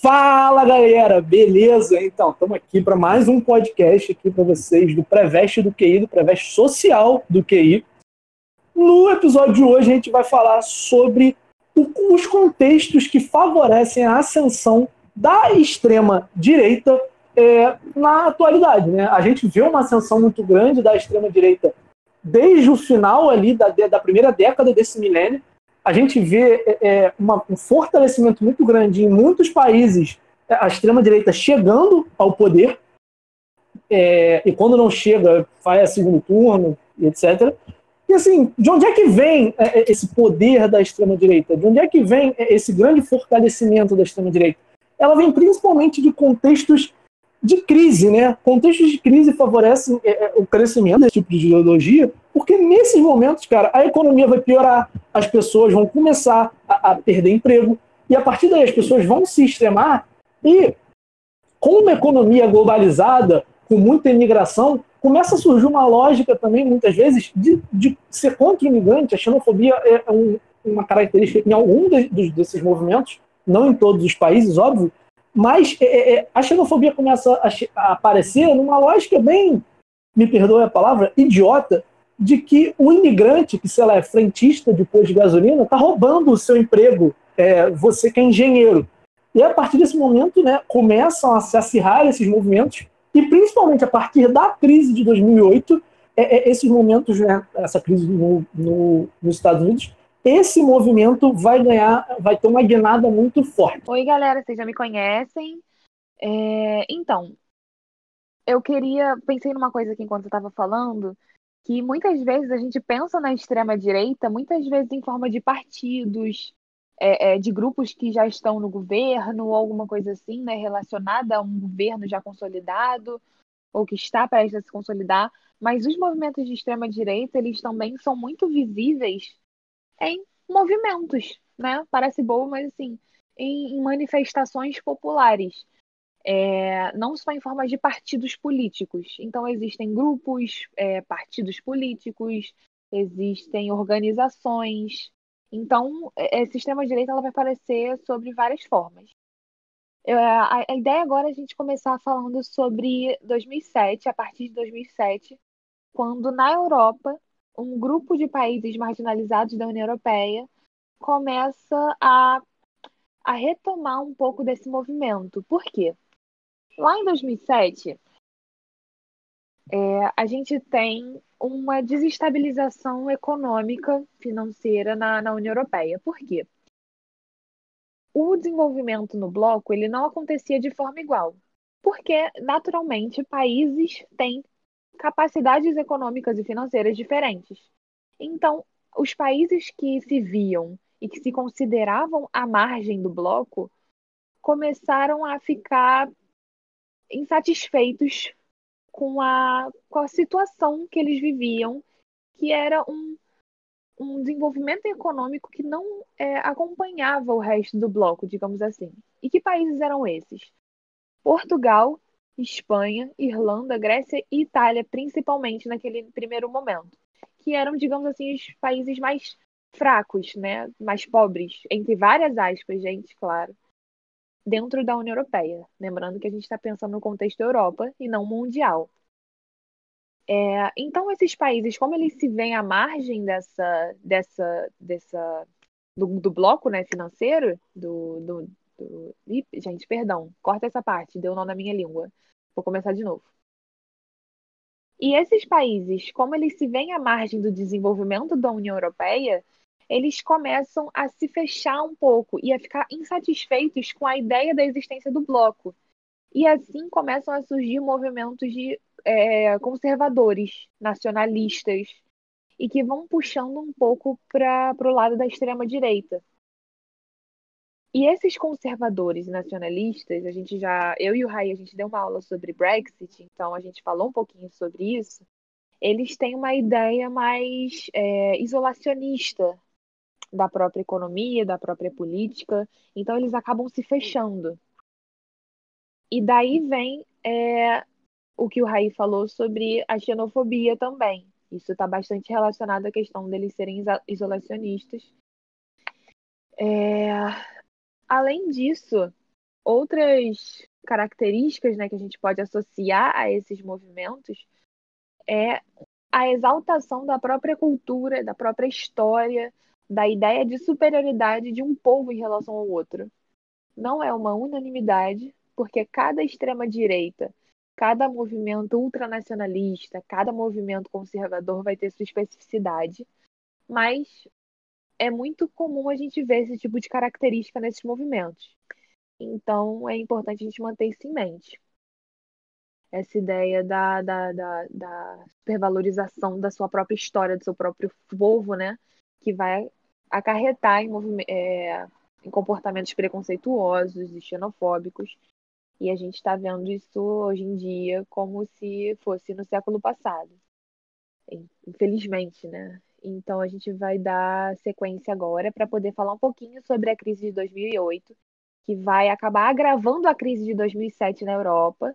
Fala galera, beleza? Então, estamos aqui para mais um podcast aqui para vocês do Preveste do QI, do Preveste Social do QI. No episódio de hoje a gente vai falar sobre os contextos que favorecem a ascensão da extrema direita é, na atualidade. Né? A gente vê uma ascensão muito grande da extrema direita desde o final ali da, da primeira década desse milênio a gente vê é, é, uma, um fortalecimento muito grande em muitos países, é, a extrema-direita chegando ao poder, é, e quando não chega, a segundo turno, etc. E assim, de onde é que vem é, esse poder da extrema-direita? De onde é que vem esse grande fortalecimento da extrema-direita? Ela vem principalmente de contextos de crise, né? Contextos de crise favorecem é, é, o crescimento desse tipo de ideologia, porque nesses momentos, cara, a economia vai piorar, as pessoas vão começar a, a perder emprego, e a partir daí as pessoas vão se extremar, e com uma economia globalizada, com muita imigração, começa a surgir uma lógica também, muitas vezes, de, de ser contra o imigrante. A xenofobia é um, uma característica em algum de, desses movimentos, não em todos os países, óbvio, mas é, é, é, a xenofobia começa a, a, aparecer numa lógica bem, me perdoe a palavra, idiota, de que o imigrante, que sei lá, é frentista de posto de gasolina, está roubando o seu emprego, é, você que é engenheiro. E a partir desse momento, né, começam a se acirrar esses movimentos, e principalmente a partir da crise de 2008, é, é, esses momentos, né, essa crise no, no, nos Estados Unidos, esse movimento vai ganhar, vai ter uma guinada muito forte. Oi, galera, vocês já me conhecem. É, então, eu queria, pensei numa coisa aqui enquanto eu estava falando, que muitas vezes a gente pensa na extrema-direita, muitas vezes em forma de partidos, é, é, de grupos que já estão no governo, ou alguma coisa assim, né, relacionada a um governo já consolidado, ou que está prestes a se consolidar. Mas os movimentos de extrema-direita, eles também são muito visíveis em movimentos, né? Parece bobo, mas assim, em, manifestações populares. É, não só em forma de partidos políticos. Então, existem grupos, é, partidos políticos, existem organizações. Então, é, esse extrema-direita vai aparecer sobre várias formas. É, a, a ideia agora é a gente começar falando sobre 2007, a partir de 2007, quando na Europa um grupo de países marginalizados da União Europeia começa a, a retomar um pouco desse movimento. Por quê? Lá em 2007, é, a gente tem uma desestabilização econômica financeira na, na União Europeia. Por quê? O desenvolvimento no bloco ele não acontecia de forma igual, porque naturalmente países têm capacidades econômicas e financeiras diferentes. Então, os países que se viam e que se consideravam à margem do bloco começaram a ficar insatisfeitos com a, com a situação que eles viviam, que era um, um desenvolvimento econômico que não é, acompanhava o resto do bloco, digamos assim. E que países eram esses? Portugal, Espanha, Irlanda, Grécia e Itália, principalmente naquele primeiro momento, que eram, digamos assim, os países mais fracos, né, mais pobres, entre várias aspas, gente, claro, dentro da União Europeia. Lembrando que a gente está pensando no contexto Europa e não mundial. É, então, esses países, como eles se veem à margem dessa, dessa, dessa do, do bloco né, financeiro, do, do, do... Ih, gente, perdão, corta essa parte, deu nó na minha língua. Vou começar de novo. E esses países, como eles se veem à margem do desenvolvimento da União Europeia, eles começam a se fechar um pouco e a ficar insatisfeitos com a ideia da existência do bloco. E assim começam a surgir movimentos de é, conservadores, nacionalistas, e que vão puxando um pouco para o lado da extrema-direita. E esses conservadores nacionalistas, a gente já, eu e o Rai, a gente deu uma aula sobre Brexit, então a gente falou um pouquinho sobre isso. Eles têm uma ideia mais é, isolacionista da própria economia, da própria política, então eles acabam se fechando. E daí vem é, o que o Rai falou sobre a xenofobia também. Isso está bastante relacionado à questão deles serem isolacionistas. É, Além disso, outras características né, que a gente pode associar a esses movimentos é a exaltação da própria cultura, da própria história, da ideia de superioridade de um povo em relação ao outro. Não é uma unanimidade, porque cada extrema-direita, cada movimento ultranacionalista, cada movimento conservador vai ter sua especificidade, mas é muito comum a gente ver esse tipo de característica nesses movimentos. Então, é importante a gente manter isso em mente. Essa ideia da, da, da, da supervalorização da sua própria história, do seu próprio povo, né? Que vai acarretar em, é, em comportamentos preconceituosos e xenofóbicos. E a gente está vendo isso hoje em dia como se fosse no século passado. Infelizmente, né? Então a gente vai dar sequência agora para poder falar um pouquinho sobre a crise de 2008 que vai acabar agravando a crise de 2007 na Europa.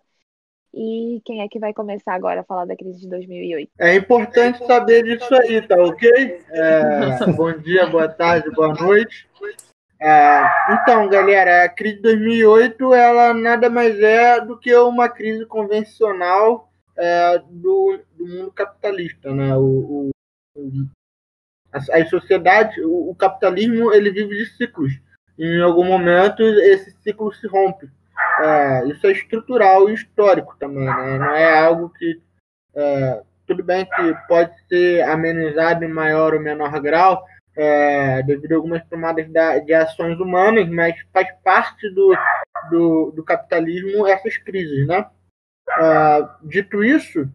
E quem é que vai começar agora a falar da crise de 2008? É importante saber disso aí, tá ok? É, bom dia, boa tarde, boa noite. É, então, galera, a crise de 2008 ela nada mais é do que uma crise convencional é, do, do, mundo capitalista, né? O, o, as sociedades, o, o capitalismo ele vive de ciclos em algum momento esse ciclo se rompe. É, isso é estrutural e histórico também, né? não é algo que. É, tudo bem que pode ser amenizado em maior ou menor grau, é, devido a algumas tomadas de ações humanas, mas faz parte do, do, do capitalismo essas crises. Né? É, dito isso,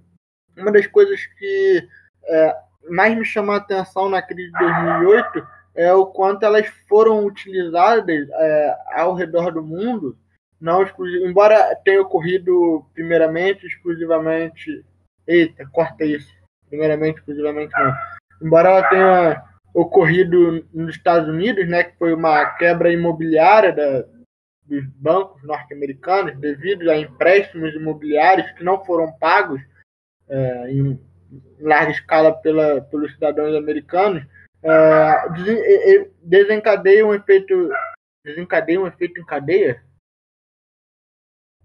uma das coisas que é, mais me chamou a atenção na crise de 2008 é o quanto elas foram utilizadas é, ao redor do mundo, não embora tenha ocorrido primeiramente, exclusivamente, eita, corta isso, primeiramente, exclusivamente não, embora ela tenha ocorrido nos Estados Unidos, né, que foi uma quebra imobiliária da, dos bancos norte-americanos devido a empréstimos imobiliários que não foram pagos é, em, larga escala pela, pelos cidadãos americanos, uh, desencadeia um efeito desencadeia um efeito em cadeia?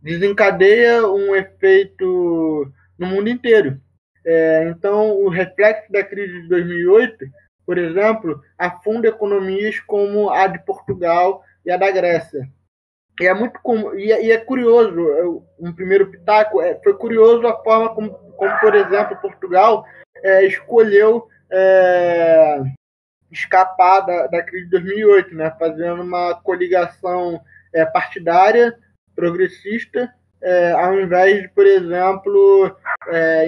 Desencadeia um efeito no mundo inteiro. É, então o reflexo da crise de 2008 por exemplo afunda economias como a de Portugal e a da Grécia e é muito comum, e, é, e é curioso um primeiro pitaco é, foi curioso a forma como, como por exemplo Portugal é, escolheu é, escapar da, da crise de 2008, né? fazendo uma coligação é, partidária, progressista, é, ao invés de, por exemplo,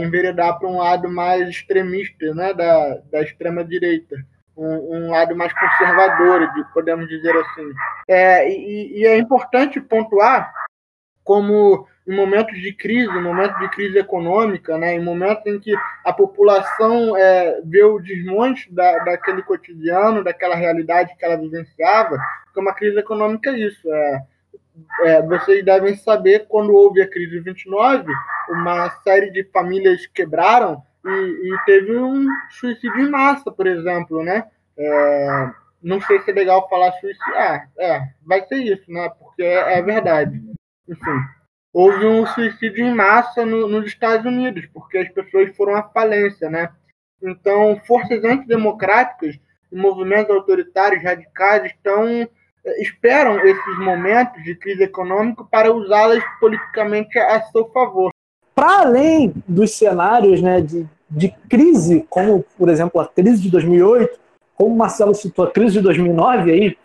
enveredar para um lado mais extremista né? da, da extrema-direita. Um, um, lado mais conservador, podemos dizer assim. É, e, e é importante pontuar como em momentos de crise, em momentos de crise econômica, né, em momentos em que a população é, vê o desmonte da, daquele cotidiano, daquela realidade que ela vivenciava, que uma crise econômica é isso. É, é, vocês devem saber, quando houve a crise de 29, uma série de famílias quebraram e, e teve um suicídio em massa, por exemplo, né? É, não sei se é legal falar suicídio. Ah, é, vai ser isso, né? Porque é, é verdade. Enfim houve um suicídio em massa no, nos Estados Unidos, porque as pessoas foram à falência, né? Então, forças antidemocráticas e movimentos autoritários radicais estão eh, esperam esses momentos de crise econômica para usá-las politicamente a seu favor. Para além dos cenários né, de, de crise, como, por exemplo, a crise de 2008, como o Marcelo citou, a crise de 2009, aí,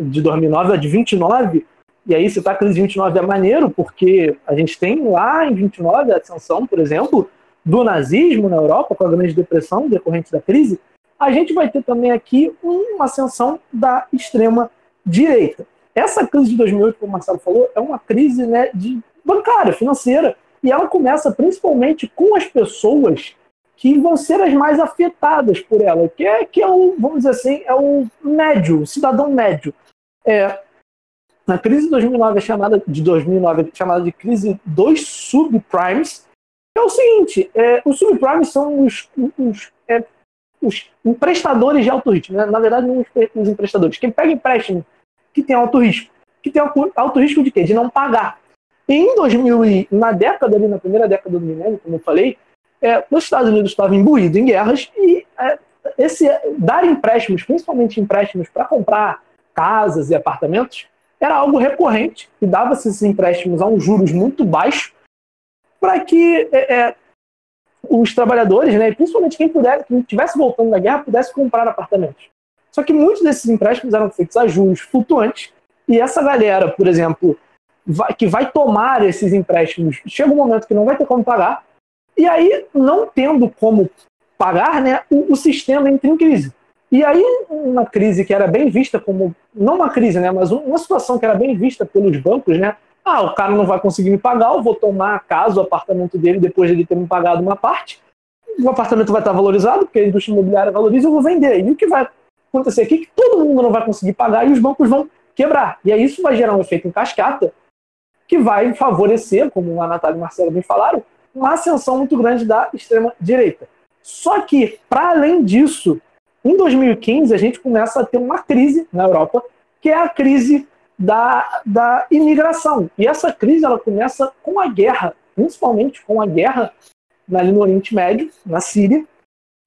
de 2009 a de 29, e aí, citar a crise de 29 é maneiro, porque a gente tem lá em 29 a ascensão, por exemplo, do nazismo na Europa, com a Grande Depressão decorrente da crise. A gente vai ter também aqui uma ascensão da extrema direita. Essa crise de 2008, como o Marcelo falou, é uma crise né, de bancária, financeira, e ela começa principalmente com as pessoas que vão ser as mais afetadas por ela, que é, que é o, vamos dizer assim, é o médio, o cidadão médio. É, na crise de 2009 é chamada de 2009 é chamada de crise dos subprimes. É o seguinte, é, os subprimes são os, os, é, os emprestadores de alto risco. Né? Na verdade, não os, emprestadores. Quem pega empréstimo que tem alto risco. que tem alto risco de quê? De não pagar. Em 2000, na década ali, na primeira década do milênio, como eu falei, é, os Estados Unidos estavam imbuídos em guerras e é, esse dar empréstimos, principalmente empréstimos para comprar casas e apartamentos, era algo recorrente e dava-se esses empréstimos a um juros muito baixo para que é, é, os trabalhadores, né, principalmente quem puder, quem estivesse voltando da guerra, pudesse comprar apartamentos. Só que muitos desses empréstimos eram feitos a juros flutuantes e essa galera, por exemplo, vai, que vai tomar esses empréstimos, chega um momento que não vai ter como pagar e aí, não tendo como pagar, né, o, o sistema entra em crise. E aí, uma crise que era bem vista como, não uma crise, né, mas uma situação que era bem vista pelos bancos, né, ah, o cara não vai conseguir me pagar, eu vou tomar a casa, o apartamento dele, depois de ele ter me pagado uma parte, o apartamento vai estar valorizado, porque a indústria imobiliária valoriza, eu vou vender. E o que vai acontecer aqui é que todo mundo não vai conseguir pagar e os bancos vão quebrar. E aí isso vai gerar um efeito em cascata que vai favorecer, como a Natália e o Marcelo me falaram, uma ascensão muito grande da extrema-direita. Só que, para além disso, em 2015 a gente começa a ter uma crise na Europa, que é a crise da, da imigração. E essa crise ela começa com a guerra, principalmente com a guerra ali no Oriente Médio, na Síria.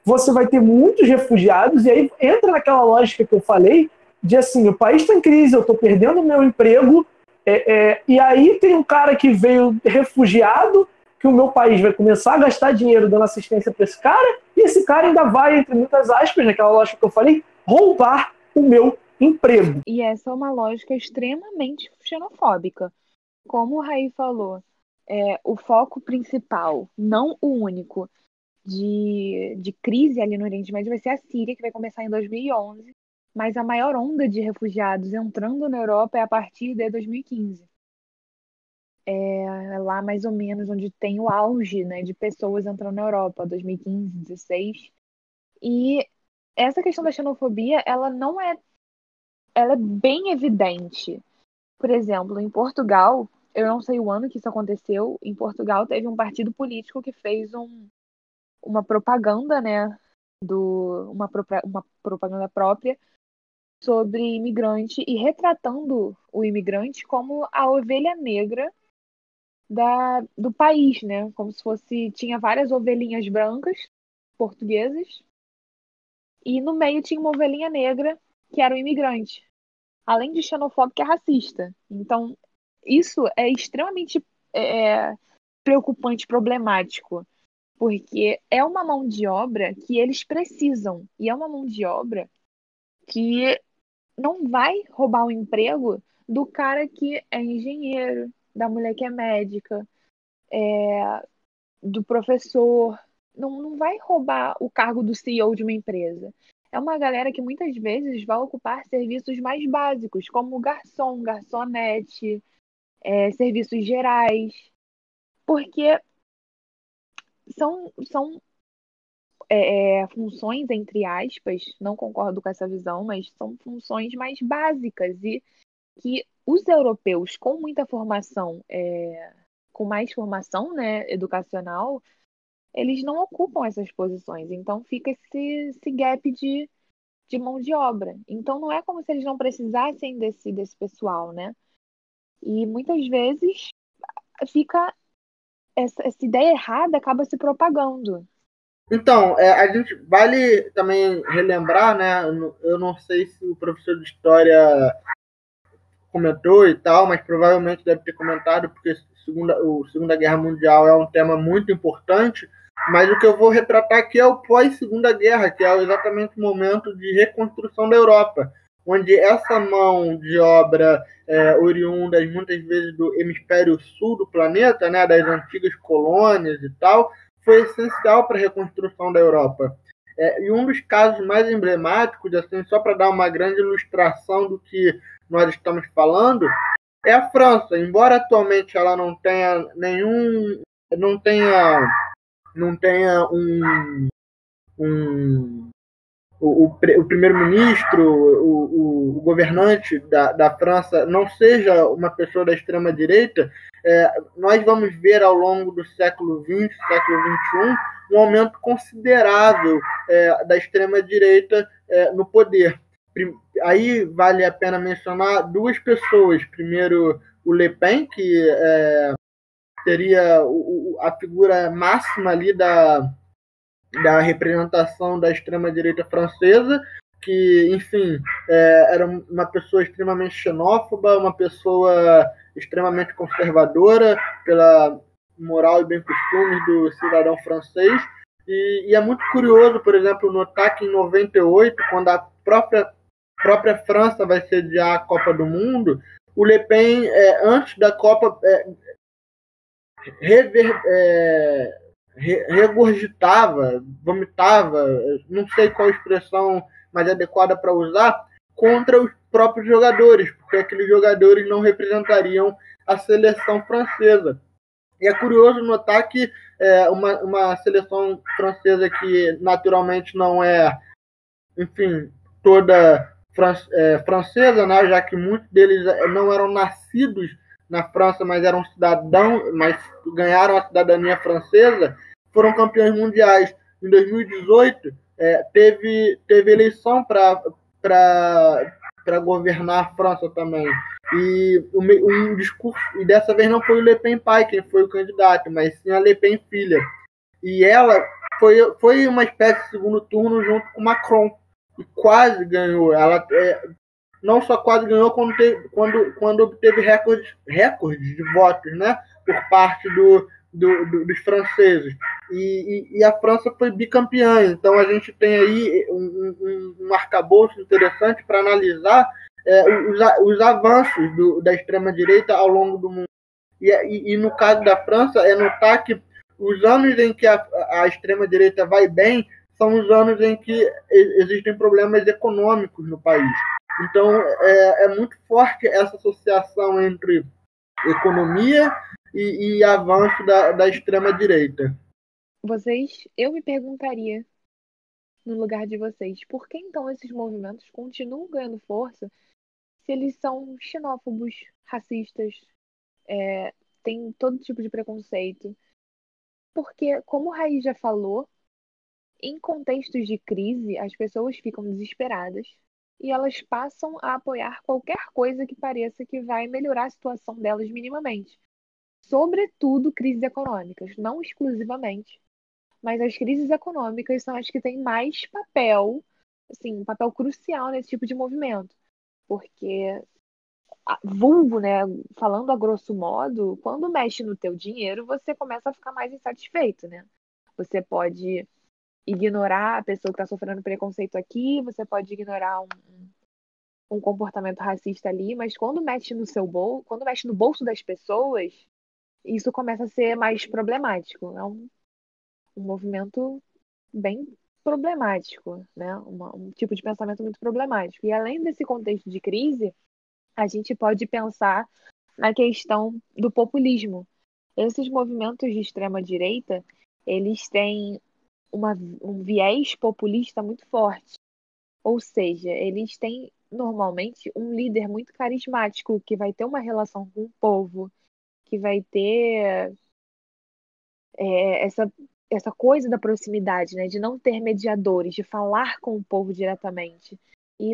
Você vai ter muitos refugiados, e aí entra naquela lógica que eu falei, de assim, o país está em crise, eu estou perdendo meu emprego, é, é, e aí tem um cara que veio refugiado que o meu país vai começar a gastar dinheiro dando assistência para esse cara, e esse cara ainda vai, entre muitas aspas, naquela lógica que eu falei, roubar o meu emprego. E essa é uma lógica extremamente xenofóbica. Como o Raí falou, é, o foco principal, não o único, de, de crise ali no Oriente Médio vai ser a Síria, que vai começar em 2011, mas a maior onda de refugiados entrando na Europa é a partir de 2015 é lá mais ou menos onde tem o auge né, de pessoas entrando na Europa, 2015, 2016. E essa questão da xenofobia, ela não é. Ela é bem evidente. Por exemplo, em Portugal, eu não sei o ano que isso aconteceu, em Portugal teve um partido político que fez um, uma propaganda, né? Do, uma, uma propaganda própria sobre imigrante e retratando o imigrante como a ovelha negra da, do país, né? Como se fosse. Tinha várias ovelhinhas brancas, portuguesas, e no meio tinha uma ovelhinha negra, que era um imigrante. Além de xenofóbico, é racista. Então, isso é extremamente é, preocupante, problemático, porque é uma mão de obra que eles precisam, e é uma mão de obra que não vai roubar o emprego do cara que é engenheiro, da mulher que é médica, é, do professor. Não, não vai roubar o cargo do CEO de uma empresa. É uma galera que muitas vezes vai ocupar serviços mais básicos, como garçom, garçonete, é, serviços gerais, porque são, são é, é, funções, entre aspas, não concordo com essa visão, mas são funções mais básicas e que os europeus com muita formação, é, com mais formação né, educacional, eles não ocupam essas posições. Então fica esse, esse gap de, de mão de obra. Então não é como se eles não precisassem desse, desse pessoal, né? E muitas vezes fica essa, essa ideia errada acaba se propagando. Então, é, a gente vale também relembrar, né? Eu não sei se o professor de história comentou e tal, mas provavelmente deve ter comentado, porque segunda, o Segunda Guerra Mundial é um tema muito importante. Mas o que eu vou retratar aqui é o pós-Segunda Guerra, que é exatamente o momento de reconstrução da Europa, onde essa mão de obra é, oriunda muitas vezes do hemisfério sul do planeta, né, das antigas colônias e tal, foi essencial para a reconstrução da Europa. É, e um dos casos mais emblemáticos, assim, só para dar uma grande ilustração do que nós estamos falando, é a França. Embora atualmente ela não tenha nenhum. não tenha. não tenha um. um o, o, primeiro-ministro, o, o, governante da, da França não seja uma pessoa da extrema-direita, é, nós vamos ver ao longo do século XX, século XXI, um aumento considerável é, da extrema-direita é, no poder. aí vale a pena mencionar duas pessoas. Primeiro, o Le Pen, que é, seria a figura máxima ali da, da representação da extrema-direita francesa, que, enfim, é, era uma pessoa extremamente xenófoba, uma pessoa extremamente conservadora pela moral e bem costumes do cidadão francês. E, e, é muito curioso, por exemplo, notar que em 98, quando a própria, própria França vai sediar a Copa do Mundo, o Le Pen, é, antes da Copa, é, rever, é, regurgitava, vomitava, não sei qual expressão mais adequada para usar, contra os próprios jogadores, porque aqueles jogadores não representariam a seleção francesa. E é curioso notar que é, uma, uma seleção francesa que naturalmente não é, enfim, toda fran é, francesa, né, já que muitos deles não eram nascidos na França, mas eram cidadãos, mas ganharam a cidadania francesa, foram campeões mundiais. Em 2018, é, teve, teve eleição para governar a França também. E um discurso, e dessa vez não foi o Le Pen pai quem foi o candidato, mas sim a Le Pen filha. E ela foi, foi uma espécie de segundo turno junto com Macron. E quase ganhou. Ela é, não só quase ganhou, quando, teve, quando, quando obteve recordes, de votos, né? Por parte do, do, do, dos franceses. E, e, e, a França foi bicampeã. Então a gente tem aí um, um, um arcabouço interessante para analisar é, os, os avanços do, da extrema-direita ao longo do mundo. E, e, e, no caso da França, é notar que os anos em que a, a extrema-direita vai bem são os anos em que existem problemas econômicos no país. Então, é, é muito forte essa associação entre economia e, e avanço da, da extrema-direita. Vocês, eu me perguntaria, no lugar de vocês, por que então esses movimentos continuam ganhando força se eles são xenófobos, racistas, é, tem todo tipo de preconceito? Porque, como o Raiz já falou, em contextos de crise, as pessoas ficam desesperadas e elas passam a apoiar qualquer coisa que pareça que vai melhorar a situação delas minimamente. Sobretudo crises econômicas, não exclusivamente. Mas as crises econômicas são as que têm mais papel, assim, um papel crucial nesse tipo de movimento. Porque vulgo, né, falando a grosso modo, quando mexe no teu dinheiro, você começa a ficar mais insatisfeito, né? Você pode ignorar a pessoa que está sofrendo preconceito aqui, você pode ignorar um, um comportamento racista ali, mas quando mexe no seu bolso, quando mexe no bolso das pessoas, isso começa a ser mais problemático. É um, um movimento bem problemático, né? Uma, um tipo de pensamento muito problemático. E além desse contexto de crise, a gente pode pensar na questão do populismo. Esses movimentos de extrema direita, eles têm uma, um viés populista muito forte. Ou seja, eles têm normalmente um líder muito carismático que vai ter uma relação com o povo, que vai ter é, essa, essa coisa da proximidade, né? De não ter mediadores, de falar com o povo diretamente. E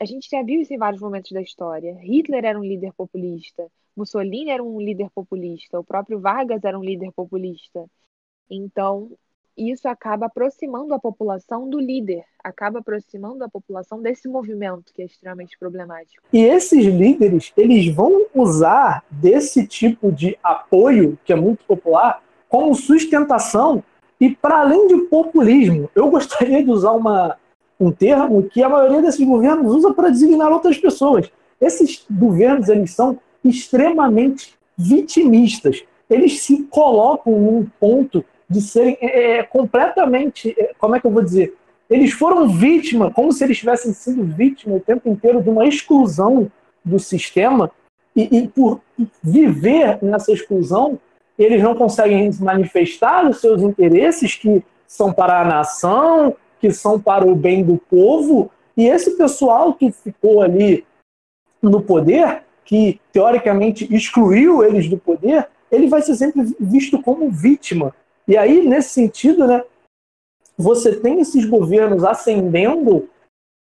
a gente já viu isso em vários momentos da história. Hitler era um líder populista, Mussolini era um líder populista, o próprio Vargas era um líder populista. Então, isso acaba aproximando a população do líder, acaba aproximando a população desse movimento que é extremamente problemático. E esses líderes, eles vão usar desse tipo de apoio, que é muito popular, como sustentação e para além de populismo. Eu gostaria de usar uma, um termo que a maioria desses governos usa para designar outras pessoas. Esses governos, eles são extremamente vitimistas. Eles se colocam num ponto de serem é, é, completamente, é, como é que eu vou dizer? Eles foram vítima, como se eles tivessem sido vítima o tempo inteiro de uma exclusão do sistema, e, e por viver nessa exclusão, eles não conseguem manifestar os seus interesses que são para a nação, que são para o bem do povo, e esse pessoal que ficou ali no poder, que teoricamente excluiu eles do poder, ele vai ser sempre visto como vítima e aí, nesse sentido, né, você tem esses governos ascendendo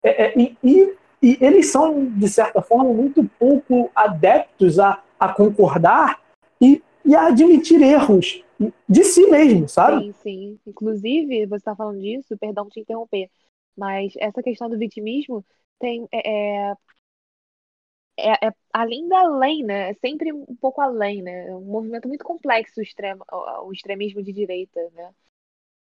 é, é, e, e, e eles são, de certa forma, muito pouco adeptos a, a concordar e, e a admitir erros de si mesmo, sabe? Sim, sim. Inclusive, você está falando disso, perdão te interromper, mas essa questão do vitimismo tem é, é, é, além da lei, né? É sempre um pouco além, né? É um movimento muito complexo o, extremo, o extremismo de direita, né?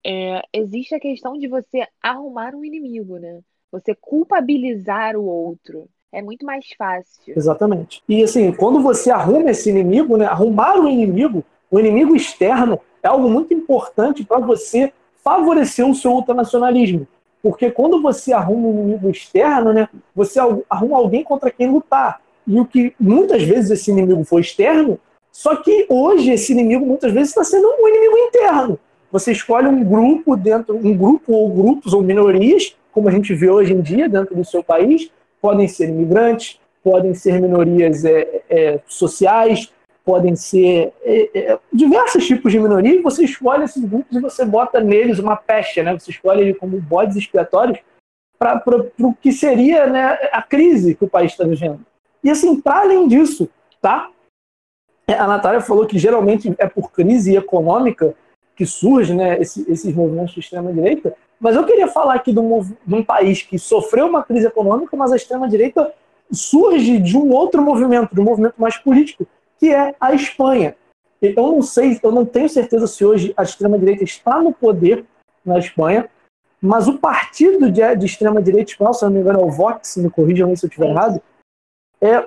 É, existe a questão de você arrumar um inimigo, né? Você culpabilizar o outro. É muito mais fácil. Exatamente. E assim, quando você arruma esse inimigo, né? Arrumar o inimigo, o inimigo externo, é algo muito importante para você favorecer o seu ultranacionalismo. Porque quando você arruma um inimigo externo, né, você arruma alguém contra quem lutar. E o que muitas vezes esse inimigo foi externo, só que hoje esse inimigo muitas vezes está sendo um inimigo interno. Você escolhe um grupo dentro, um grupo ou grupos ou minorias, como a gente vê hoje em dia dentro do seu país, podem ser imigrantes, podem ser minorias é, é, sociais, podem ser é, é, diversos tipos de minoria, e você escolhe esses grupos e você bota neles uma pecha, né? Você escolhe ele como bodes expiatórios para o que seria né, a crise que o país está vivendo. E assim, para além disso, tá? É, a Natália falou que geralmente é por crise econômica que surge né, esse, esses movimentos de extrema-direita, mas eu queria falar aqui de um, de um país que sofreu uma crise econômica, mas a extrema-direita surge de um outro movimento, de um movimento mais político, que é a Espanha. Eu não sei, eu não tenho certeza se hoje a extrema-direita está no poder na Espanha, mas o partido de, de extrema-direita espanhol, se não me engano é o Vox, me corrijam se eu estiver errado, é,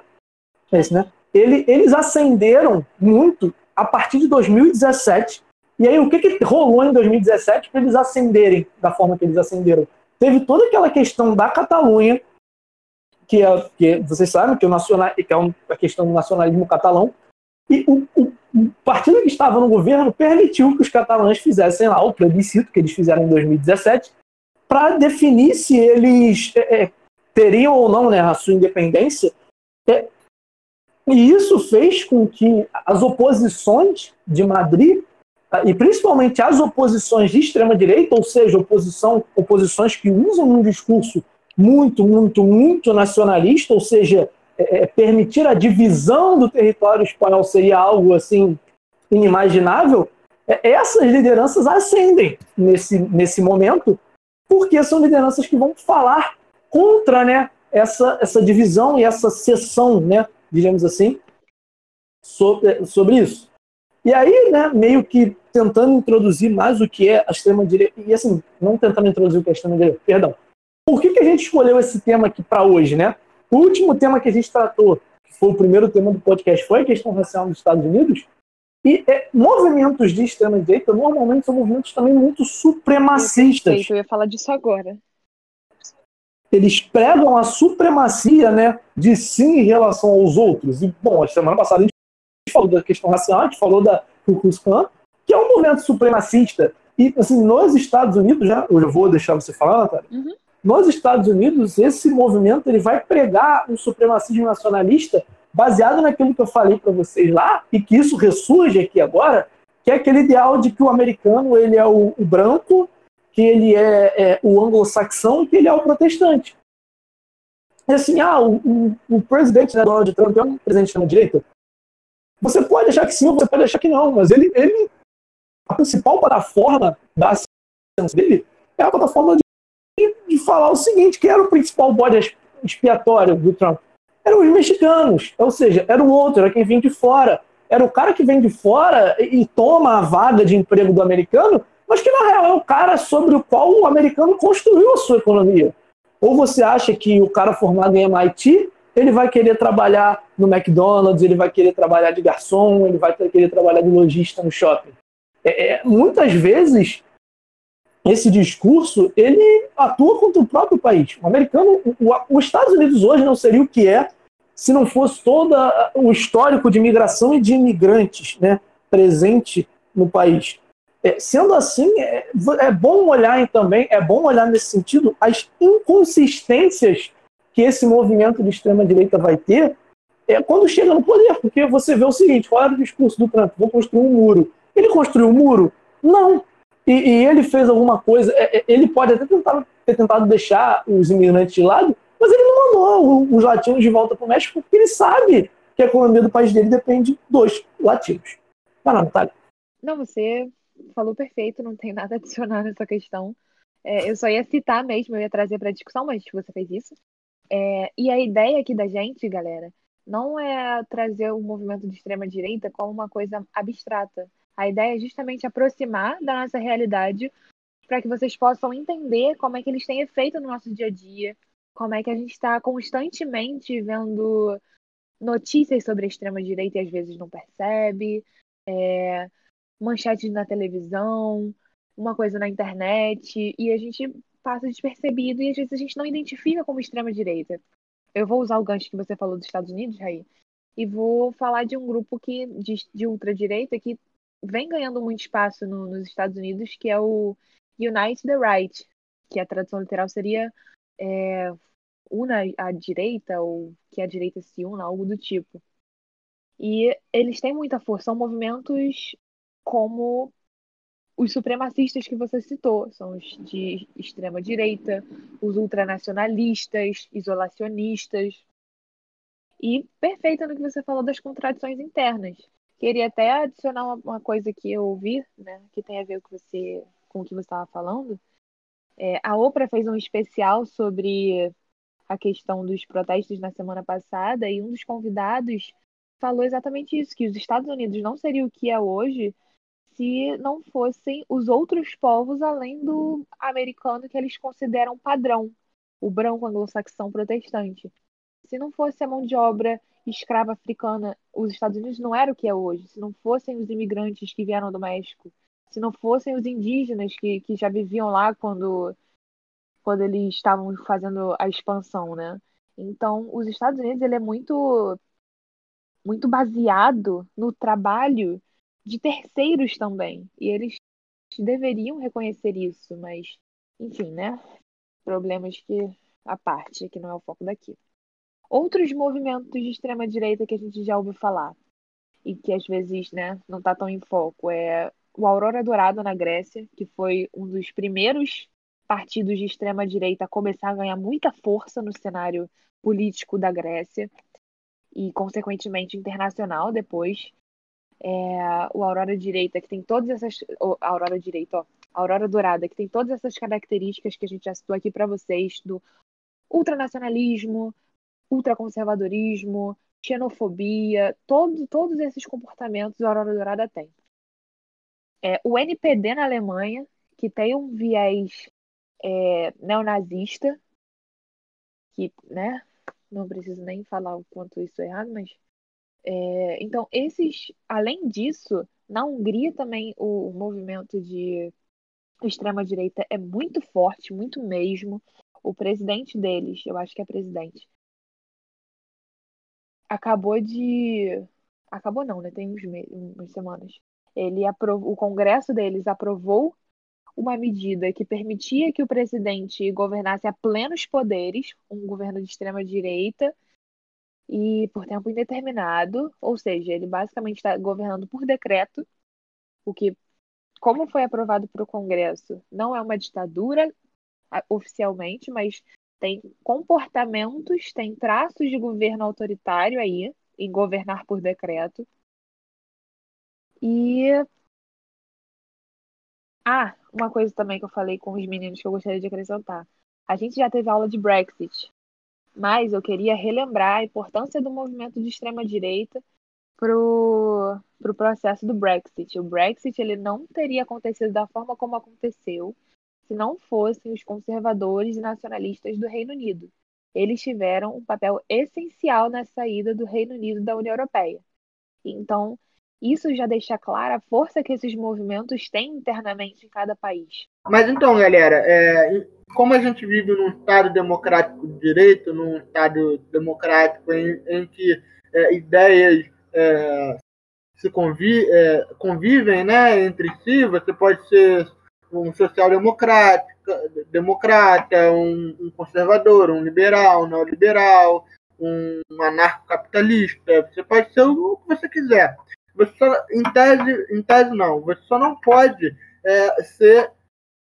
é esse, né? Ele, eles ascenderam muito a partir de 2017. E aí, o que, que rolou em 2017 para eles ascenderem da forma que eles ascenderam? Teve toda aquela questão da Catalunha, que, é, que vocês sabem que, o nacional, que é a questão do nacionalismo catalão, e o, o, o, partido que estava no governo permitiu que os catalães fizessem lá o plebiscito que eles fizeram em 2017 para definir se eles é, é, teriam ou não né, a sua independência. É, e isso fez com que as oposições de Madrid, tá, e principalmente as oposições de extrema-direita, ou seja, oposição, oposições que usam um discurso muito, muito, muito nacionalista, ou seja, é, é, permitir a divisão do território espanhol seria algo assim inimaginável, é, essas lideranças ascendem nesse, nesse momento, porque são lideranças que vão falar contra né, essa, essa divisão e essa seção, né, digamos assim, sobre, sobre isso. E aí, né, meio que tentando introduzir mais o que é a extrema-direita, e assim, não tentando introduzir o que é a extrema-direita, perdão. Por que, que a gente escolheu esse tema aqui para hoje, né? O último tema que a gente tratou, que foi o primeiro tema do podcast, foi a questão racial nos Estados Unidos. E é, movimentos de extrema-direita normalmente são movimentos também muito supremacistas. Eu ia falar disso agora. Eles pregam a supremacia né, de si em relação aos outros. E, bom, a semana passada a gente falou da questão racial, a gente falou da Ku Klux Klan, que é um movimento supremacista. E, assim, nos Estados Unidos, já, eu vou deixar você falar, Natália, uhum. Nos Estados Unidos, esse movimento ele vai pregar um supremacismo nacionalista baseado naquilo que eu falei para vocês lá e que isso ressurge aqui agora, que é aquele ideal de que o americano ele é o, o branco, que ele é, é o anglo-saxão e que ele é o protestante. E assim, ah, o, o, o presidente né, Donald Trump é um presidente da direita? Você pode achar que sim, você pode achar que não, mas ele, ele a principal plataforma da ciência dele é a plataforma de de falar o seguinte, que era o principal bode expiatório do Trump. Eram os mexicanos, ou seja, era o outro, era quem vem de fora. Era o cara que vem de fora e toma a vaga de emprego do americano, mas que na real é o cara sobre o qual o americano construiu a sua economia. Ou você acha que o cara formado em MIT, ele vai querer trabalhar no McDonald's, ele vai querer trabalhar de garçom, ele vai querer trabalhar de lojista no shopping. É, é, muitas vezes esse discurso ele atua contra o próprio país. O americano, os Estados Unidos hoje não seria o que é se não fosse todo o histórico de migração e de imigrantes né, presente no país. É, sendo assim, é, é, bom olhar também, é bom olhar nesse sentido as inconsistências que esse movimento de extrema direita vai ter é, quando chega no poder, porque você vê o seguinte: era o discurso do Trump? Vou construir um muro. Ele construiu um muro? Não, e, e, ele fez alguma coisa, é, é, ele pode até tentar, ter tentado deixar os imigrantes de lado, Mas ele não mandou os latinos de volta para o México porque ele sabe que a economia do país dele depende dos latinos. Vai lá, Natália. Não, você falou perfeito, não tem nada a adicionar nessa questão. É, eu só ia citar mesmo, eu ia trazer para discussão, mas você fez isso. É, e a ideia aqui da gente, galera, não é trazer o movimento de extrema direita como uma coisa abstrata. A ideia é justamente aproximar da nossa realidade para que vocês possam entender como é que eles têm efeito no nosso dia a dia, como é que a gente está constantemente vendo notícias sobre a extrema direita e às vezes não percebe, é, manchetes na televisão, uma coisa na internet, e a gente passa despercebido e às vezes a gente não identifica como extrema direita. Eu vou usar o gancho que você falou dos Estados Unidos, Raí, e vou falar de um grupo que de, de ultradireita que vem ganhando muito espaço no, nos Estados Unidos, que é o Unite the Right, que a tradução literal seria é, una a direita, ou que a direita se una, algo do tipo. E eles têm muita força, são movimentos como os supremacistas que você citou, são os de extrema direita, os ultranacionalistas, isolacionistas. E perfeito no que você falou das contradições internas. Queria até adicionar uma, coisa que eu ouvi, né, que tem a ver com, você, com o que você estava falando. É, a Oprah fez um especial sobre a questão dos protestos na semana passada e um dos convidados falou exatamente isso, que os Estados Unidos não seria o que é hoje se não fossem os outros povos além do americano que eles consideram padrão, o branco anglo-saxão protestante. Se não fosse a mão de obra escrava africana, os Estados Unidos não era o que é hoje. Se não fossem os imigrantes que vieram do México, se não fossem os indígenas que, que já viviam lá quando, quando eles estavam fazendo a expansão, né? Então, os Estados Unidos ele é muito muito baseado no trabalho de terceiros também. E eles deveriam reconhecer isso, mas, enfim, né? Problemas que a parte, que não é o foco daqui. Outros movimentos de extrema direita que a gente já ouviu falar e que às vezes, né, não está tão em foco é o Aurora Dourado na Grécia, que foi um dos primeiros partidos de extrema direita a começar a ganhar muita força no cenário político da Grécia e consequentemente internacional depois é, o Aurora Direita, que tem todas essas. A Aurora Direita, ó. Aurora Dourada, que tem todas essas características que a gente já citou aqui para vocês, do ultranacionalismo, ultraconservadorismo, xenofobia, todo, todos esses comportamentos a Aurora Dourada tem. É, o NPD na Alemanha, que tem um viés é, neonazista, que, né, não preciso nem falar o quanto isso é errado, mas é, então, esses, além disso, na Hungria também o, o movimento de extrema-direita é muito forte, muito mesmo. O presidente deles, eu acho que é presidente, acabou de. Acabou não, né? Tem uns meses, umas semanas. Ele aprovou, o Congresso deles aprovou uma medida que permitia que o presidente governasse a plenos poderes, um governo de extrema direita, e por tempo indeterminado, ou seja, ele basicamente está governando por decreto, o que, como foi aprovado para o Congresso, não é uma ditadura oficialmente, mas tem comportamentos, tem traços de governo autoritário aí, em governar por decreto. E. Ah, uma coisa também que eu falei com os meninos que eu gostaria de acrescentar. A gente já teve aula de Brexit mas eu queria relembrar a importância do movimento de extrema-direita para o pro processo do Brexit. O Brexit ele não teria acontecido da forma como aconteceu se não fossem os conservadores e nacionalistas do Reino Unido. Eles tiveram um papel essencial na saída do Reino Unido da União Europeia. Então, isso já deixa clara a força que esses movimentos têm internamente em cada país. Mas então, galera, é, como a gente vive num Estado democrático de direito, num Estado democrático em, em que é, ideias é, se convi, é, convivem né, entre si, você pode ser um social-democrata, democrata, um, um, conservador, um liberal, um neoliberal, um anarcocapitalista, você pode ser o que você quiser. Você só, em, tese, em tese, não, você só não pode é, ser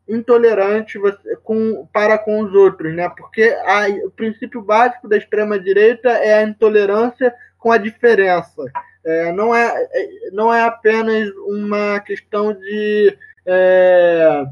intolerante você, com, para com os outros, né? Porque a, o princípio básico da extrema direita é a intolerância com a diferença. É, não, é, é não é apenas uma questão de é,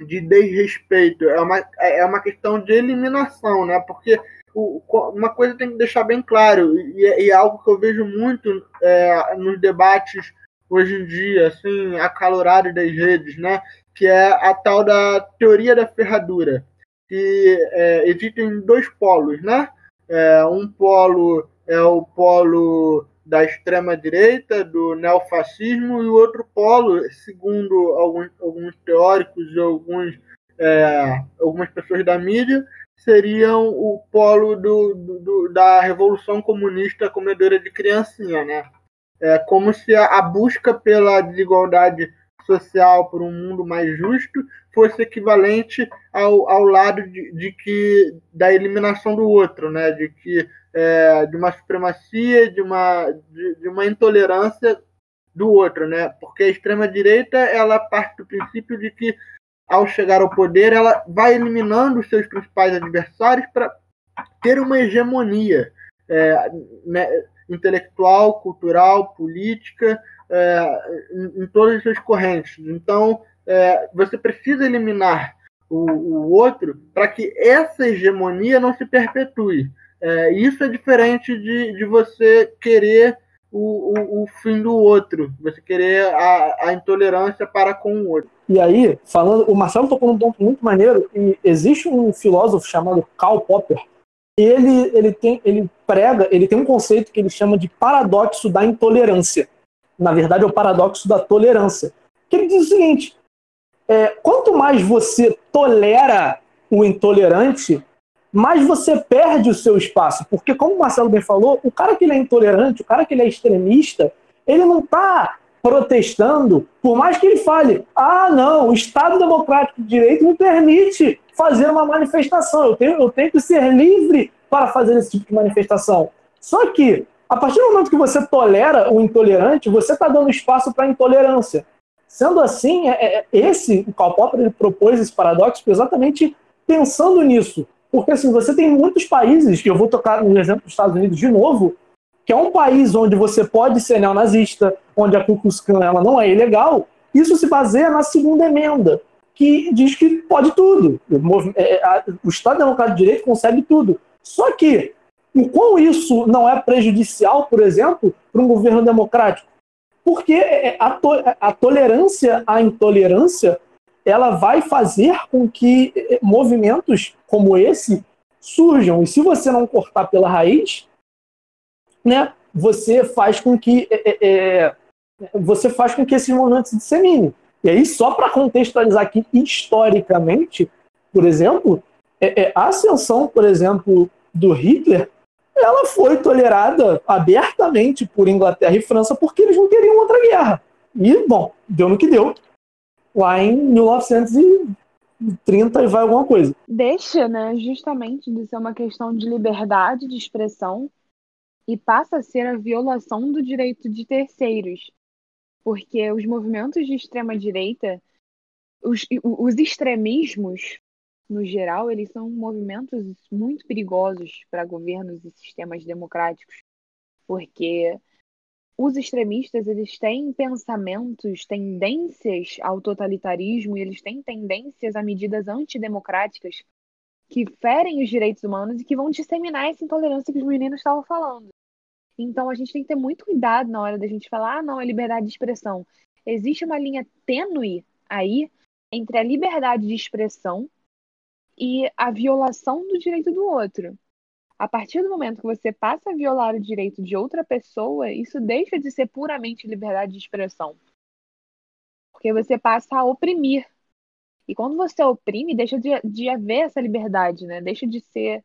de desrespeito, é uma, é uma questão de eliminação, né? Porque uma coisa tem que deixar bem claro, e, e é algo que eu vejo muito é, nos debates hoje em dia, assim, acalorado das redes, né? Que é a tal da teoria da ferradura. Que é, existem dois polos, né? É, um polo é o polo da extrema-direita, do neofascismo, e o outro polo, segundo alguns, alguns teóricos e alguns, é, algumas pessoas da mídia, seriam o polo do, do, da revolução comunista comedora de criancinha, né? É como se a, a busca pela desigualdade social, por um mundo mais justo, fosse equivalente ao, ao lado de, de que da eliminação do outro, né? De que é, de uma supremacia, de uma, de, de, uma intolerância do outro, né? Porque a extrema direita ela parte do princípio de que ao chegar ao poder ela vai eliminando os seus principais adversários para ter uma hegemonia é, né, intelectual, cultural, política, é, em, em, todas as suas correntes. Então é, você precisa eliminar o, o outro para que essa hegemonia não se perpetue. É, isso é diferente de, de você querer o, o, o, fim do outro, você querer a, a intolerância para com o outro. E aí, falando, o Marcelo tocou num ponto muito maneiro, e existe um filósofo chamado Karl Popper, ele, ele, tem, ele prega, ele tem um conceito que ele chama de paradoxo da intolerância. Na verdade, é o paradoxo da tolerância. Que ele diz o seguinte: é, quanto mais você tolera o intolerante, mais você perde o seu espaço. Porque, como o Marcelo bem falou, o cara que ele é intolerante, o cara que ele é extremista, ele não está protestando, por mais que ele fale, ah, não, o Estado Democrático de Direito me permite fazer uma manifestação, eu tenho, eu tenho que ser livre para fazer esse tipo de manifestação. Só que, a partir do momento que você tolera o intolerante, você está dando espaço para a intolerância. Sendo assim, é, é, esse, o Karl Popper ele propôs esse paradoxo exatamente pensando nisso. Porque assim, você tem muitos países, que eu vou tocar no exemplo dos Estados Unidos de novo, que é um país onde você pode ser neonazista, onde a Ku Klux Klan ela não é ilegal, isso se baseia na segunda emenda, que diz que pode tudo. É, o Estado Democrático de Direito consegue tudo. Só que, o quão isso não é prejudicial, por exemplo, para um governo democrático? Porque é, a, to a tolerância à intolerância ela vai fazer com que eh, movimentos como esse surjam. E se você não cortar pela raiz, né, você faz com que é, é, você faz com que esses movimentos se disseminem. E aí, só para contextualizar aqui historicamente, por exemplo, é, a ascensão, por exemplo, do Hitler, ela foi tolerada abertamente por Inglaterra e França porque eles não queriam outra guerra. E, bom, deu no que deu lá em 1930 e vai alguma coisa. Deixa, né, justamente de ser uma questão de liberdade de expressão e passa a ser a violação do direito de terceiros. Porque os movimentos de extrema direita, os, os extremismos, no geral, eles são movimentos muito perigosos para governos e sistemas democráticos, porque os extremistas eles têm pensamentos, tendências ao totalitarismo e eles têm tendências a medidas antidemocráticas que ferem os direitos humanos e que vão disseminar essa intolerância que os meninos estavam falando. Então a gente tem que ter muito cuidado na hora da gente falar, ah, não, é liberdade de expressão. Existe uma linha tênue aí entre a liberdade de expressão e a violação do direito do outro. A partir do momento que você passa a violar o direito de outra pessoa, isso deixa de ser puramente liberdade de expressão. Porque você passa a oprimir. E quando você oprime, deixa de, de haver essa liberdade, né? Deixa de ser.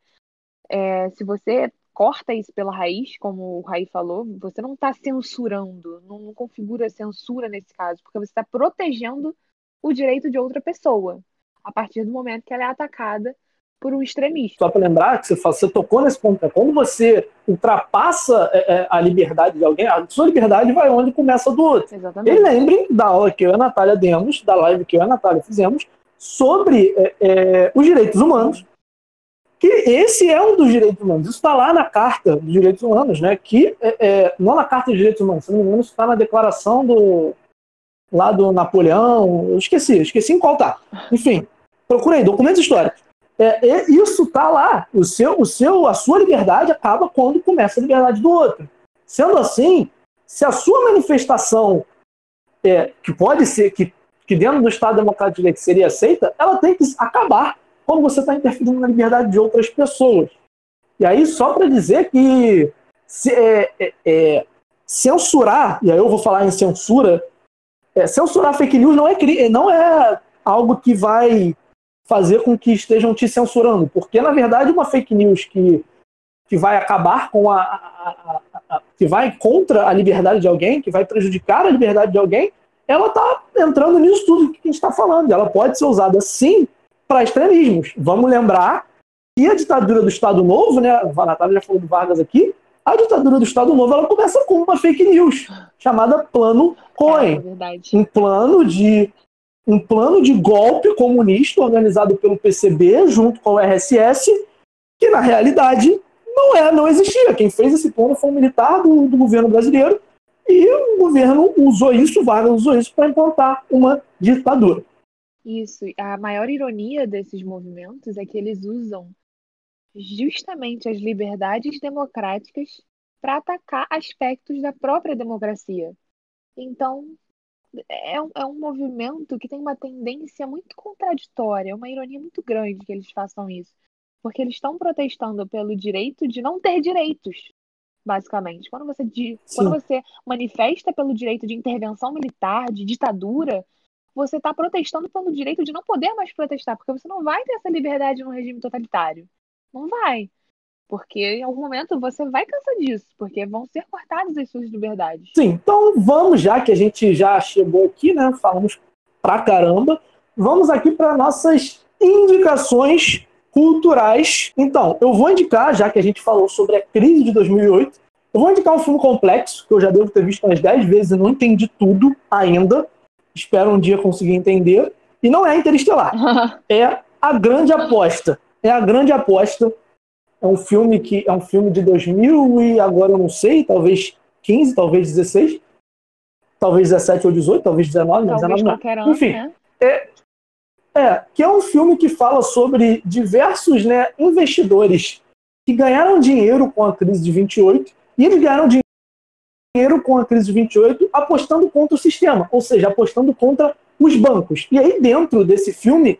É, se você corta isso pela raiz, como o Raí falou, você não está censurando, não, não configura censura nesse caso, porque você está protegendo o direito de outra pessoa a partir do momento que ela é atacada por um extremista. Só para lembrar que você, fala, você tocou nesse ponto, né? quando você ultrapassa é, é, a liberdade de alguém, a sua liberdade vai onde começa a do outro. Exatamente. E lembrem da aula que eu e a Natália demos, da live que eu e a Natália fizemos, sobre é, é, os direitos humanos, que esse é um dos direitos humanos. Isso está lá na Carta dos Direitos Humanos, né? Que é, é, não na Carta dos Direitos Humanos, se não me engano, isso está na declaração do lá do Napoleão. Eu esqueci, esqueci em qual tá. Enfim, procurei documentos históricos. É, isso está lá. O seu, o seu, a sua liberdade acaba quando começa a liberdade do outro. Sendo assim, se a sua manifestação é, que pode ser que, que dentro do Estado Democrático de Direito seria aceita, ela tem que acabar quando você está interferindo na liberdade de outras pessoas. E aí, só para dizer que se, é, é, é, censurar, e aí eu vou falar em censura, é, censurar fake news não é, não é algo que vai fazer com que estejam te censurando, porque na verdade uma fake news que, que vai acabar com a, a, a, a que vai contra a liberdade de alguém, que vai prejudicar a liberdade de alguém, ela está entrando nisso tudo que a gente está falando. Ela pode ser usada sim para extremismos. Vamos lembrar que a ditadura do Estado Novo, né, a Natália já falou do Vargas aqui, a ditadura do Estado Novo ela começa com uma fake news chamada Plano Cohen. É, um plano de um plano de golpe comunista organizado pelo PCB junto com o RSS, que na realidade não é, não existia. Quem fez esse plano foi um militar do, do governo brasileiro e o governo usou isso, Vargas usou isso para implantar uma ditadura. Isso. A maior ironia desses movimentos é que eles usam justamente as liberdades democráticas para atacar aspectos da própria democracia. Então, é um, é um movimento que tem uma tendência muito contraditória, uma ironia muito grande que eles façam isso. Porque eles estão protestando pelo direito de não ter direitos, basicamente. Quando você, quando você manifesta pelo direito de intervenção militar, de ditadura, você está protestando pelo direito de não poder mais protestar, porque você não vai ter essa liberdade no regime totalitário. Não vai. Porque em algum momento você vai cansar disso, porque vão ser cortadas as suas liberdades. Sim, então vamos, já que a gente já chegou aqui, né? Falamos pra caramba, vamos aqui para nossas indicações culturais. Então, eu vou indicar, já que a gente falou sobre a crise de 2008, eu vou indicar um filme complexo, que eu já devo ter visto umas 10 vezes e não entendi tudo ainda, espero um dia conseguir entender. E não é Interestelar. é A Grande Aposta. É A Grande Aposta. É um filme que é um filme de 2000 e agora eu não sei, talvez 15, talvez 16, talvez 17 ou 18, talvez 19, talvez 19 não. Ano, Enfim, né? é, é, que é um filme que fala sobre diversos né, investidores que ganharam dinheiro com a crise de 28 e eles ganharam dinheiro com a crise de 28 apostando contra o sistema, ou seja, apostando contra os bancos. E aí, dentro desse filme,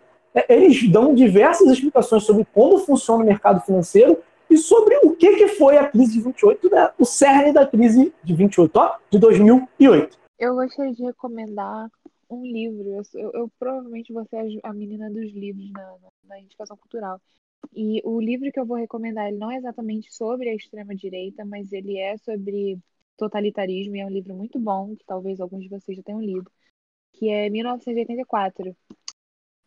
eles dão diversas explicações sobre como funciona o mercado financeiro e sobre o que, que foi a crise de 28, né? o cerne da crise de 28, ó, de 2008. Eu gostaria de recomendar um livro. Eu, eu, provavelmente vou ser a menina dos livros na, na, na indicação cultural. E o livro que eu vou recomendar, ele não é exatamente sobre a extrema-direita, mas ele é sobre Totalitarismo, e é um livro muito bom, que talvez alguns de vocês já tenham lido, que é 1984.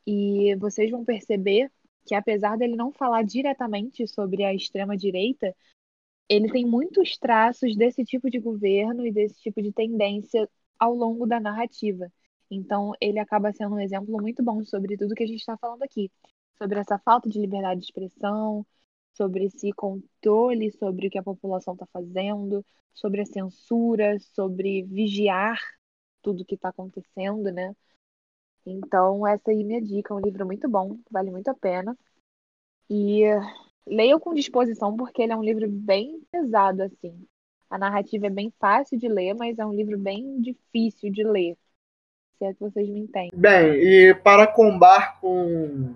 E vocês vão perceber que, apesar dele não falar diretamente sobre a extrema-direita, ele tem muitos traços desse tipo de governo e desse tipo de tendência ao longo da narrativa. Então, ele acaba sendo um exemplo muito bom sobre tudo que a gente está falando aqui. Sobre essa falta de liberdade de expressão, sobre esse controle sobre o que a população está fazendo, sobre a censura, sobre vigiar tudo que está acontecendo, né? Então, essa aí é minha dica, é um livro muito bom, vale muito a pena. E leiam com disposição, porque ele é um livro bem pesado, assim. A narrativa é bem fácil de ler, mas é um livro bem difícil de ler. Se é que vocês me entendem. Bem, e para combar com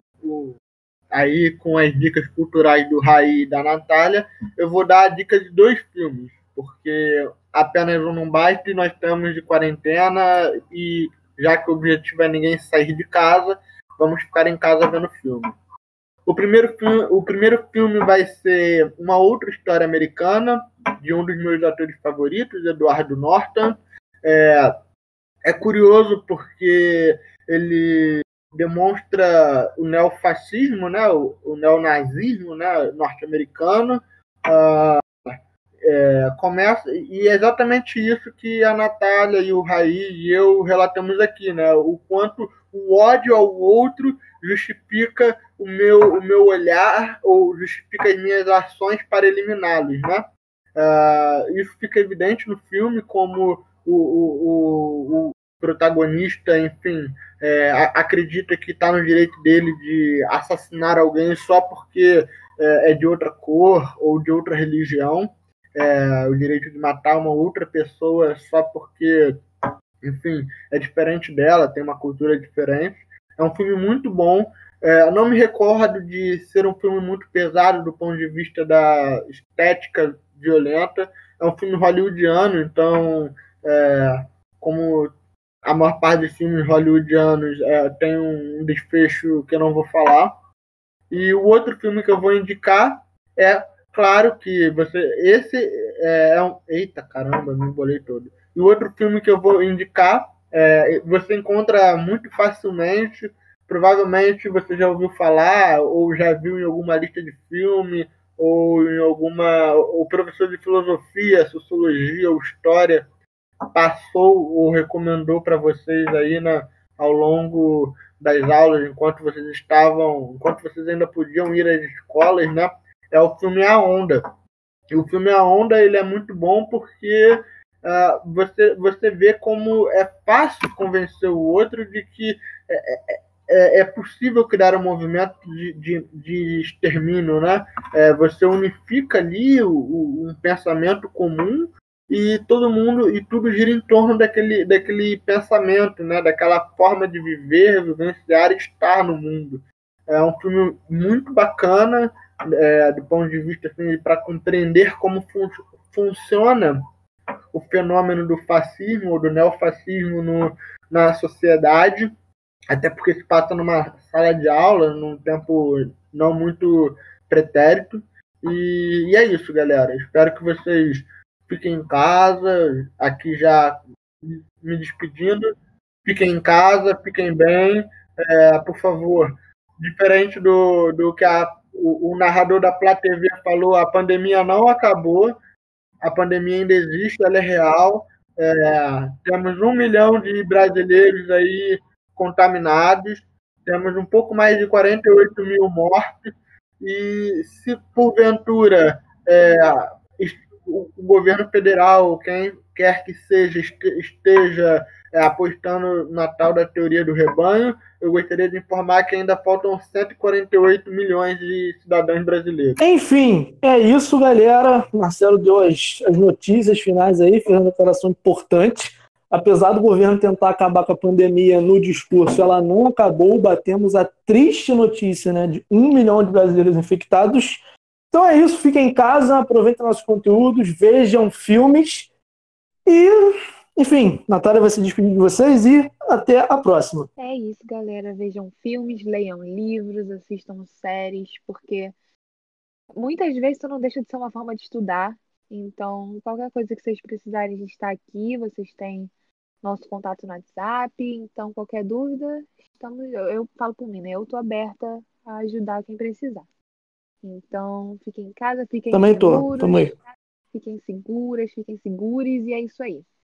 aí com as dicas culturais do Raí e da Natália, eu vou dar a dica de dois filmes, porque apenas um não basta e nós estamos de quarentena e já que o objetivo é ninguém sair de casa, vamos ficar em casa vendo filme. O primeiro filme, o primeiro filme vai ser uma outra história americana de um dos meus atores favoritos, Eduardo Norton. É, é curioso porque ele demonstra o neofascismo, né, o, o neonazismo né, norte-americano. Uh, é, começa e é exatamente isso que a Natália e o Raí e eu relatamos aqui, né? O quanto o ódio ao outro justifica o meu, o meu olhar ou justifica as minhas ações para eliminá-los, né? Uh, isso fica evidente no filme como o, o, o protagonista, enfim, é, acredita que está no direito dele de assassinar alguém só porque é, é de outra cor ou de outra religião, é, o direito de matar uma outra pessoa só porque, enfim, é diferente dela, tem uma cultura diferente. É um filme muito bom. É, não me recordo de ser um filme muito pesado do ponto de vista da estética violenta. É um filme hollywoodiano, então, é, como a maior parte dos filmes hollywoodianos é, tem um desfecho que eu não vou falar. E o outro filme que eu vou indicar é, claro que você. Esse é, é um. Eita caramba, me embolei todo. E o outro filme que eu vou indicar, é, você encontra muito facilmente. Provavelmente você já ouviu falar, ou já viu em alguma lista de filme, ou em alguma. O professor de filosofia, sociologia ou história passou ou recomendou para vocês aí na, ao longo das aulas, enquanto vocês estavam, enquanto vocês ainda podiam ir às escolas, né? É o filme A Onda. E o filme A Onda ele é muito bom porque uh, você, você vê como é fácil convencer o outro de que é, é, é, é possível criar um movimento de, de, de extermínio, né? É, você unifica ali o, o, um pensamento comum e todo mundo e tudo gira em torno daquele, daquele pensamento, né? Daquela forma de viver, vivenciar e estar no mundo. É um filme muito bacana é, do ponto de vista assim, para compreender como fun funciona o fenômeno do fascismo ou do neofascismo no, na sociedade, até porque se passa numa sala de aula, num tempo não muito pretérito. E, e é isso, galera. Espero que vocês fiquem em casa, aqui já me despedindo. Fiquem em casa, fiquem bem. É, por favor, diferente do, do que a, o, o, narrador da Plá TV falou, a pandemia não acabou, a pandemia ainda existe, ela é real. É, temos um milhão de brasileiros aí contaminados, temos um pouco mais de 48 mil mortes, e se porventura é, o, governo federal, quem quer que seja, esteja apostando na tal da teoria do rebanho, eu gostaria de informar que ainda faltam 148 milhões de cidadãos brasileiros. Enfim, é isso, galera. Marcelo deu as, as notícias finais aí, fez uma declaração importante. Apesar do governo tentar acabar com a pandemia no discurso, ela não acabou. Batemos a triste notícia né, de um milhão de brasileiros infectados então é isso, fiquem em casa, aproveitem nossos conteúdos, vejam filmes e, enfim, Natália vai se despedir de vocês e até a próxima. É isso, galera. Vejam filmes, leiam livros, assistam séries, porque muitas vezes isso não deixa de ser uma forma de estudar. Então, qualquer coisa que vocês precisarem, a gente está aqui, vocês têm nosso contato no WhatsApp. Então, qualquer dúvida, estamos, eu, eu falo por mim, né? Eu estou aberta a ajudar quem precisar. Então, fiquem em casa, fiquem Também seguros. Tô, também. Fiquem seguras, fiquem seguros e é isso aí.